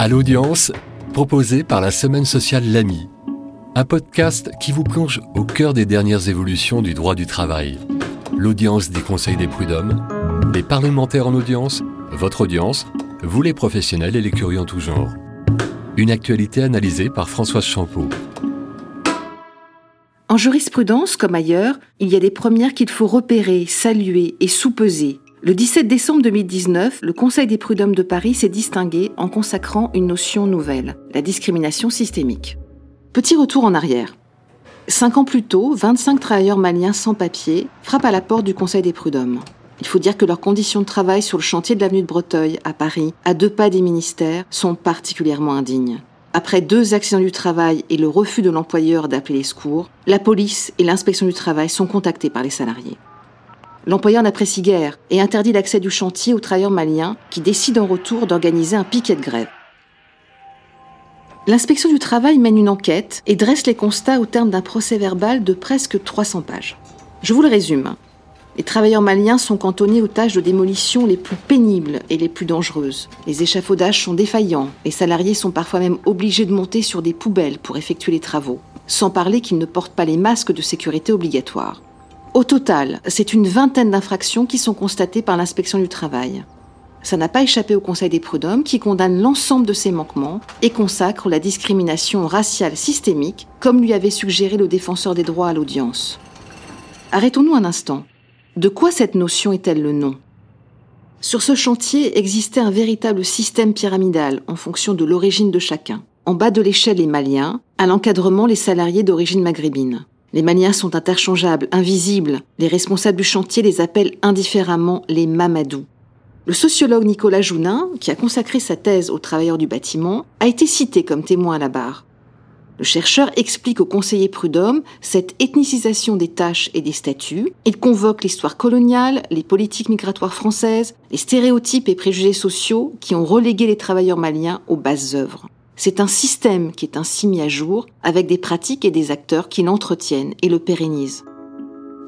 À l'audience, proposé par la Semaine sociale L'Ami, un podcast qui vous plonge au cœur des dernières évolutions du droit du travail. L'audience des conseils des prud'hommes, les parlementaires en audience, votre audience, vous les professionnels et les curieux en tout genre. Une actualité analysée par Françoise Champeau. En jurisprudence, comme ailleurs, il y a des premières qu'il faut repérer, saluer et sous-peser. Le 17 décembre 2019, le Conseil des prud'hommes de Paris s'est distingué en consacrant une notion nouvelle, la discrimination systémique. Petit retour en arrière. Cinq ans plus tôt, 25 travailleurs maliens sans papier frappent à la porte du Conseil des prud'hommes. Il faut dire que leurs conditions de travail sur le chantier de l'avenue de Breteuil, à Paris, à deux pas des ministères, sont particulièrement indignes. Après deux accidents du travail et le refus de l'employeur d'appeler les secours, la police et l'inspection du travail sont contactés par les salariés. L'employeur n'apprécie guère et interdit l'accès du chantier aux travailleurs maliens qui décident en retour d'organiser un piquet de grève. L'inspection du travail mène une enquête et dresse les constats au terme d'un procès verbal de presque 300 pages. Je vous le résume. Les travailleurs maliens sont cantonnés aux tâches de démolition les plus pénibles et les plus dangereuses. Les échafaudages sont défaillants. Les salariés sont parfois même obligés de monter sur des poubelles pour effectuer les travaux. Sans parler qu'ils ne portent pas les masques de sécurité obligatoires. Au total, c'est une vingtaine d'infractions qui sont constatées par l'inspection du travail. Ça n'a pas échappé au Conseil des prud'hommes qui condamne l'ensemble de ces manquements et consacre la discrimination raciale systémique, comme lui avait suggéré le défenseur des droits à l'audience. Arrêtons-nous un instant. De quoi cette notion est-elle le nom? Sur ce chantier existait un véritable système pyramidal en fonction de l'origine de chacun. En bas de l'échelle les Maliens, à l'encadrement les salariés d'origine maghrébine. Les Maliens sont interchangeables, invisibles. Les responsables du chantier les appellent indifféremment les Mamadou. Le sociologue Nicolas Jounin, qui a consacré sa thèse aux travailleurs du bâtiment, a été cité comme témoin à la barre. Le chercheur explique au conseiller prud'homme cette ethnicisation des tâches et des statuts. Il convoque l'histoire coloniale, les politiques migratoires françaises, les stéréotypes et préjugés sociaux qui ont relégué les travailleurs maliens aux basses œuvres. C'est un système qui est ainsi mis à jour avec des pratiques et des acteurs qui l'entretiennent et le pérennisent.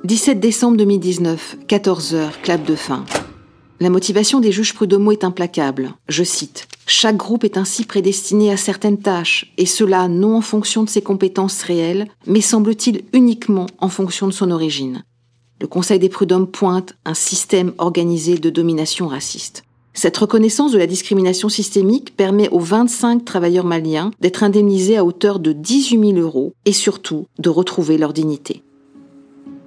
17 décembre 2019, 14h, clap de fin. La motivation des juges prud'homaux est implacable. Je cite Chaque groupe est ainsi prédestiné à certaines tâches, et cela non en fonction de ses compétences réelles, mais semble-t-il uniquement en fonction de son origine. Le Conseil des prud'hommes pointe un système organisé de domination raciste. Cette reconnaissance de la discrimination systémique permet aux 25 travailleurs maliens d'être indemnisés à hauteur de 18 000 euros et surtout de retrouver leur dignité.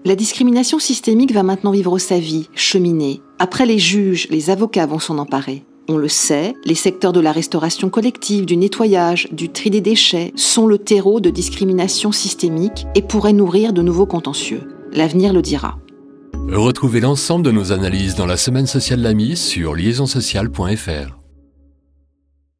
La discrimination systémique va maintenant vivre sa vie, cheminer. Après les juges, les avocats vont s'en emparer. On le sait, les secteurs de la restauration collective, du nettoyage, du tri des déchets sont le terreau de discrimination systémique et pourraient nourrir de nouveaux contentieux. L'avenir le dira. Retrouvez l'ensemble de nos analyses dans la semaine sociale L'Ami sur liaisonsociale.fr.